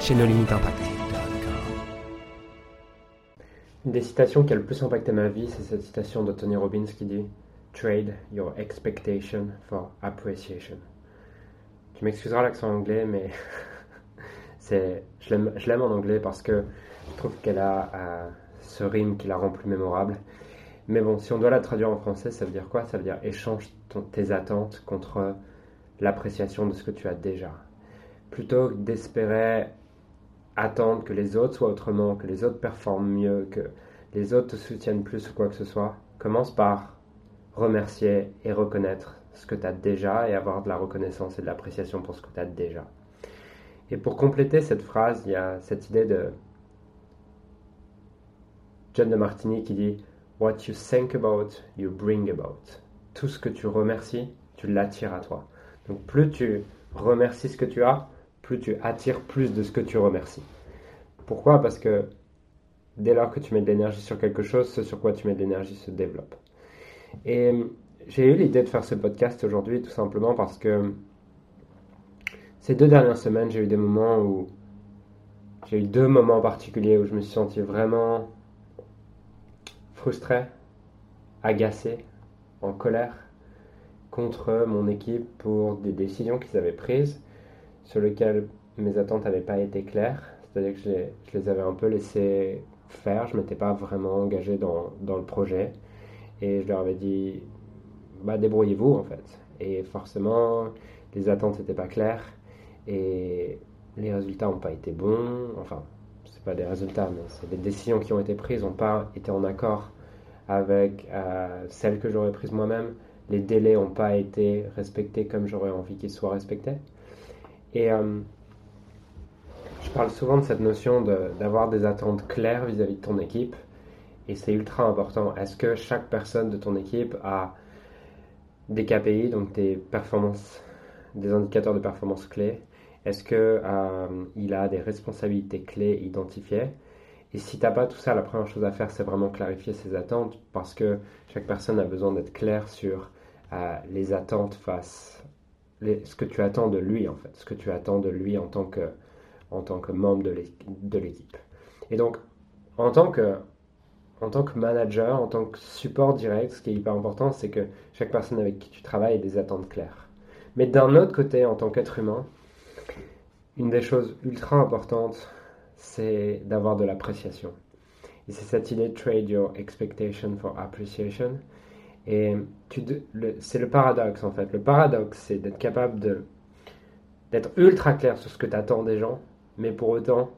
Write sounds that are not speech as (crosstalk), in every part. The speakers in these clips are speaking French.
chez limites impact. Une des citations qui a le plus impacté ma vie, c'est cette citation de Tony Robbins qui dit Trade your expectation for appreciation. Tu m'excuseras l'accent anglais, mais (laughs) je l'aime en anglais parce que je trouve qu'elle a euh, ce rime qui la rend plus mémorable. Mais bon, si on doit la traduire en français, ça veut dire quoi? Ça veut dire échange tes attentes contre l'appréciation de ce que tu as déjà. Plutôt que d'espérer attendre que les autres soient autrement, que les autres performent mieux, que les autres te soutiennent plus ou quoi que ce soit, commence par remercier et reconnaître ce que tu as déjà et avoir de la reconnaissance et de l'appréciation pour ce que tu as déjà. Et pour compléter cette phrase, il y a cette idée de John de Martini qui dit What you think about, you bring about. Tout ce que tu remercies, tu l'attires à toi. Donc plus tu remercies ce que tu as, plus tu attires plus de ce que tu remercies. Pourquoi? Parce que dès lors que tu mets de l'énergie sur quelque chose, ce sur quoi tu mets de l'énergie se développe. Et j'ai eu l'idée de faire ce podcast aujourd'hui tout simplement parce que ces deux dernières semaines, j'ai eu des moments où j'ai eu deux moments particuliers où je me suis senti vraiment frustré, agacé, en colère contre mon équipe pour des décisions qu'ils avaient prises sur lesquelles mes attentes n'avaient pas été claires. C'est-à-dire que je les, avais un peu laissés faire, je ne m'étais pas vraiment engagé dans, dans, le projet. Et je leur avais dit, bah, débrouillez-vous en fait. Et forcément, les attentes n'étaient pas claires et les résultats n'ont pas été bons. Enfin, c'est pas des résultats, mais c'est des décisions qui ont été prises n'ont pas été en accord avec euh, celles que j'aurais prises moi-même. Les délais n'ont pas été respectés comme j'aurais envie qu'ils soient respectés. Et euh, je parle souvent de cette notion d'avoir des attentes claires vis-à-vis de ton équipe. Et c'est ultra important. Est-ce que chaque personne de ton équipe a des KPI, donc des performances, des indicateurs de performance clés? Est-ce qu'il euh, a des responsabilités clés identifiées? Et si tu n'as pas tout ça, la première chose à faire, c'est vraiment clarifier ses attentes parce que chaque personne a besoin d'être claire sur euh, les attentes face ce que tu attends de lui, en fait, ce que tu attends de lui en tant que, membre de l'équipe. Et donc, en tant, que, manager, en tant que support direct, ce qui est hyper important, c'est que chaque personne avec qui tu travailles ait des attentes claires. Mais d'un autre côté, en tant qu'être humain, une des choses ultra importantes, c'est d'avoir de l'appréciation. Et c'est cette idée de trade your expectation for appreciation. Et c'est le paradoxe en fait. Le paradoxe, c'est d'être capable de, d'être ultra clair sur ce que tu attends des gens, mais pour autant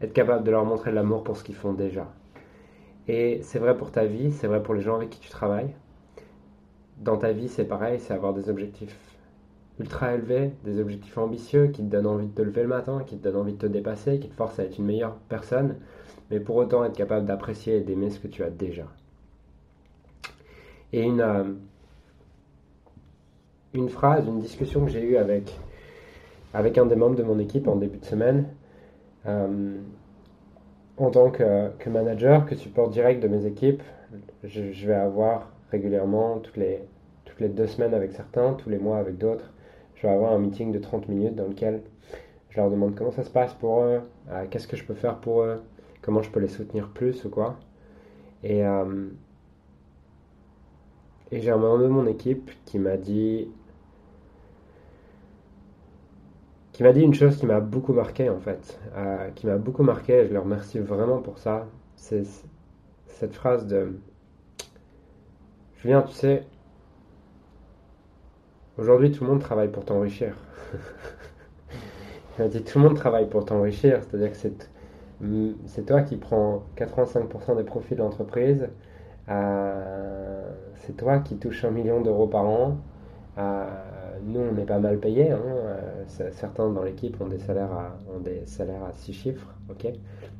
être capable de leur montrer l'amour pour ce qu'ils font déjà. Et c'est vrai pour ta vie, c'est vrai pour les gens avec qui tu travailles. Dans ta vie, c'est pareil, c'est avoir des objectifs ultra élevés, des objectifs ambitieux qui te donnent envie de te lever le matin, qui te donnent envie de te dépasser, qui te forcent à être une meilleure personne, mais pour autant être capable d'apprécier et d'aimer ce que tu as déjà. Et une, euh, une phrase, une discussion que j'ai eue avec, avec un des membres de mon équipe en début de semaine, euh, en tant que, que, manager, que support direct de mes équipes, je, vais avoir régulièrement, toutes les, toutes les deux semaines avec certains, tous les mois avec d'autres, je vais avoir un meeting de 30 minutes dans lequel je leur demande comment ça se passe pour eux, euh, qu'est-ce que je peux faire pour eux, comment je peux les soutenir plus ou quoi. Et, et j'ai un membre de mon équipe qui m'a dit qui m'a dit une chose qui m'a beaucoup marqué en fait, euh, qui m'a beaucoup marqué et je le remercie vraiment pour ça. C'est cette phrase de Julien, tu sais, aujourd'hui tout le monde travaille pour t'enrichir. (laughs) Il m'a dit tout le monde travaille pour t'enrichir, c'est-à-dire que c'est toi qui prends 85% des profits de l'entreprise, euh, c'est toi qui touches un million d'euros par an. Euh, nous, on est pas mal payé. Hein. Euh, certains dans l'équipe ont des salaires à, 6 chiffres,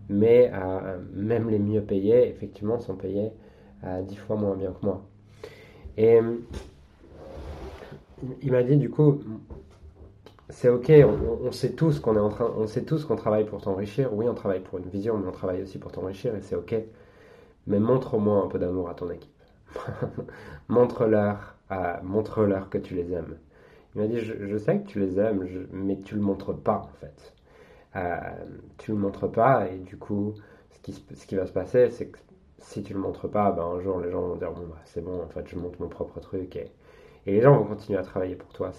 mais même les mieux payés, effectivement, sont payés 10 fois moins bien que moi. Et il m'a dit du coup, c'est ok, on, sait tous qu'on est en train, on sait tous qu'on travaille pour t'enrichir. Oui, on travaille pour une vision, mais on travaille aussi pour t'enrichir et c'est ok. Mais montre-moi un peu d'amour à ton équipe. (laughs) montre-leur, montre-leur que tu les aimes. Il m'a dit, je, sais que tu les aimes, mais tu le montres pas en fait. Euh, tu le montres pas et du coup, ce qui, va se passer, c'est que si tu le montres pas, ben, un jour les gens vont dire bon bah, c'est bon, en fait je montre mon propre truc et, et les gens vont continuer à travailler pour toi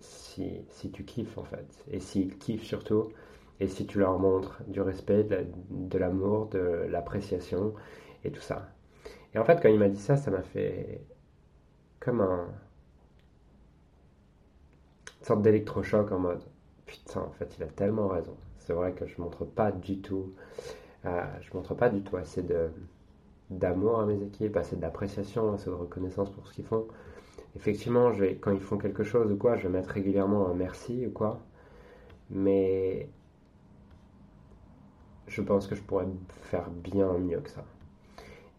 si, si tu kiffes en fait et s'ils kiffent surtout et si tu leur montres du respect, de l'amour, de l'appréciation et tout ça. Et en fait quand il m'a dit ça, ça m'a fait comme un une sorte d'électrochoc en mode putain en fait il a tellement raison. C'est vrai que je montre pas du tout, euh, je montre pas du tout assez de d'amour à mes équipes, assez d'appréciation, assez de reconnaissance pour ce qu'ils font. Effectivement, quand ils font quelque chose ou quoi, je vais mettre régulièrement un merci ou quoi. Mais je pense que je pourrais faire bien mieux que ça.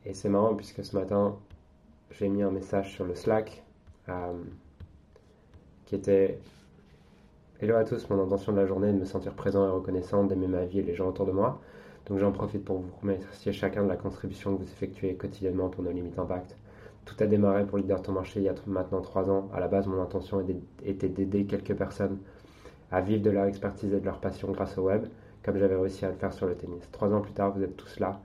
Et c'est marrant puisque ce matin, j'ai mis un message sur le Slack euh, qui était Hello à tous, mon intention de la journée est de me sentir présent et reconnaissant, d'aimer ma vie et les gens autour de moi. Donc j'en profite pour vous remercier chacun de la contribution que vous effectuez quotidiennement pour nos limites impact. Tout a démarré pour Leader Ton Marché il y a maintenant trois ans. À la base, mon intention était d'aider quelques personnes à vivre de leur expertise et de leur passion grâce au web, comme j'avais réussi à le faire sur le tennis. Trois ans plus tard, vous êtes tous là.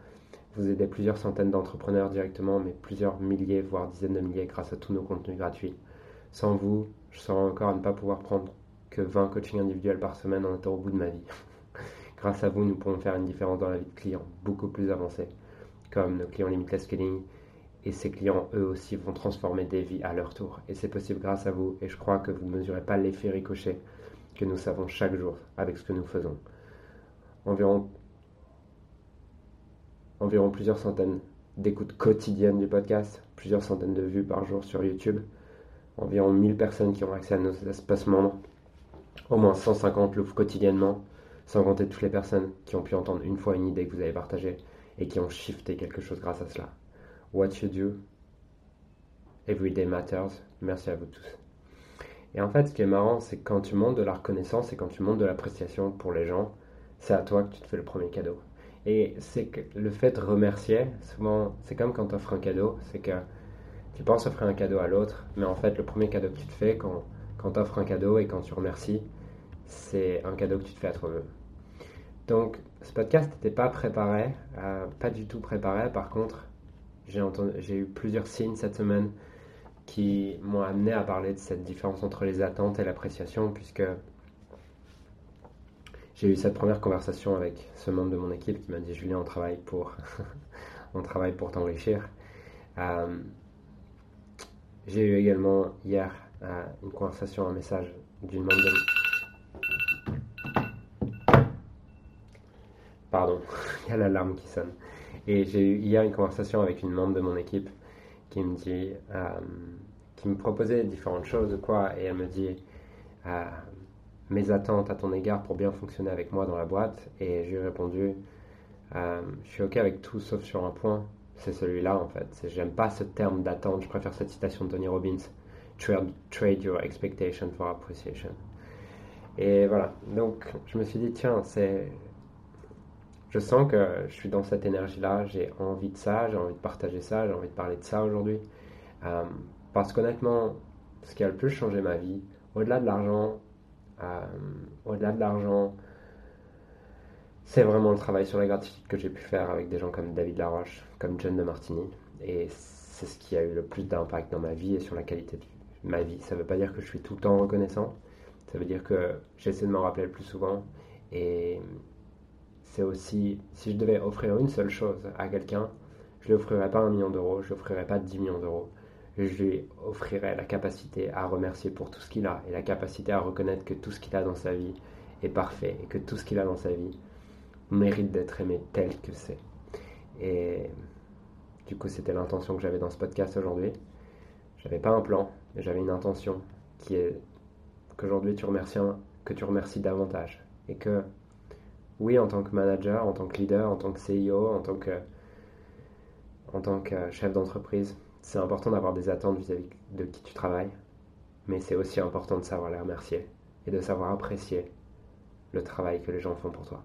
Vous aidez plusieurs centaines d'entrepreneurs directement, mais plusieurs milliers, voire dizaines de milliers grâce à tous nos contenus gratuits. Sans vous, je serais encore à ne pas pouvoir prendre que 20 coachings individuels par semaine en étant au bout de ma vie. (laughs) Grâce à vous, nous pouvons faire une différence dans la vie de clients beaucoup plus avancés, comme nos clients Limitless Scaling. Et ces clients, eux aussi, vont transformer des vies à leur tour. Et c'est possible grâce à vous. Et je crois que vous ne mesurez pas l'effet ricochet que nous savons chaque jour avec ce que nous faisons. Environ, environ plusieurs centaines d'écoutes quotidiennes du podcast, plusieurs centaines de vues par jour sur YouTube, environ 1000 personnes qui ont accès à nos espaces membres, au moins 150 loups quotidiennement, sans compter toutes les personnes qui ont pu entendre une fois une idée que vous avez partagée et qui ont shifté quelque chose grâce à cela. What you do, every day matters. Merci à vous tous. Et en fait, ce qui est marrant, c'est quand tu montes de la reconnaissance et quand tu montes de l'appréciation pour les gens, c'est à toi que tu te fais le premier cadeau. Et c'est que le fait de remercier, souvent, c'est comme quand tu offres un cadeau, c'est que tu penses offrir un cadeau à l'autre, mais en fait, le premier cadeau que tu te fais quand, quand tu offres un cadeau et quand tu remercies, c'est un cadeau que tu te fais à toi-même. Donc, ce podcast n'était pas préparé, euh, pas du tout préparé. Par contre, j'ai eu plusieurs signes cette semaine qui m'ont amené à parler de cette différence entre les attentes et l'appréciation, puisque j'ai eu cette première conversation avec ce membre de mon équipe qui m'a dit Julien, on travaille pour, (laughs) on travaille pour t'enrichir. Euh, j'ai eu également hier euh, une conversation, un message d'une membre de Pardon, (laughs) il y a l'alarme qui sonne. Et j'ai eu hier une conversation avec une membre de mon équipe qui me dit, euh, qui me proposait différentes choses, quoi, et elle me dit mes attentes à ton égard pour bien fonctionner avec moi dans la boîte, et je lui ai répondu, euh, je suis ok avec tout sauf sur un point, c'est celui-là en fait. J'aime pas ce terme d'attente, je préfère cette citation de Tony Robbins, trade, your expectation for appreciation. Et voilà, donc je me suis dit, tiens, c'est je sens que je suis dans cette énergie-là, j'ai envie de ça, j'ai envie de partager ça, j'ai envie de parler de ça aujourd'hui. Euh, parce qu'honnêtement, ce qui a le plus changé ma vie, au-delà de l'argent, au-delà de l'argent, c'est vraiment le travail sur la gratitude que j'ai pu faire avec des gens comme David Laroche, comme John de Martini. Et c'est ce qui a eu le plus d'impact dans ma vie et sur la qualité de ma vie. Ça ne veut pas dire que je suis tout le temps reconnaissant, ça veut dire que j'essaie de m'en rappeler le plus souvent. Et c'est aussi, si je devais offrir une seule chose à quelqu'un, je ne lui offrirais pas un million d'euros, je ne lui offrirais pas 10 millions d'euros. Je lui offrirais la capacité à remercier pour tout ce qu'il a et la capacité à reconnaître que tout ce qu'il a dans sa vie est parfait et que tout ce qu'il a dans sa vie mérite d'être aimé tel que c'est. Et du coup, c'était l'intention que j'avais dans ce podcast aujourd'hui. J'avais pas un plan, mais j'avais une intention qui est qu'aujourd'hui tu remercies que tu remercies davantage. Et que, oui, en tant que manager, en tant que leader, en tant que CEO, en tant que, en tant que chef d'entreprise, c'est important d'avoir des attentes vis-à-vis de qui tu travailles, mais c'est aussi important de savoir les remercier et de savoir apprécier le travail que les gens font pour toi.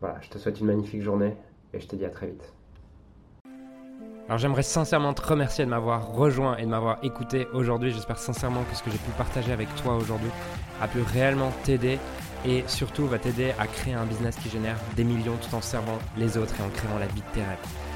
Voilà, je te souhaite une magnifique journée et je te dis à très vite. Alors j'aimerais sincèrement te remercier de m'avoir rejoint et de m'avoir écouté aujourd'hui. J'espère sincèrement que ce que j'ai pu partager avec toi aujourd'hui a pu réellement t'aider et surtout va t'aider à créer un business qui génère des millions tout en servant les autres et en créant la vie de tes rêves.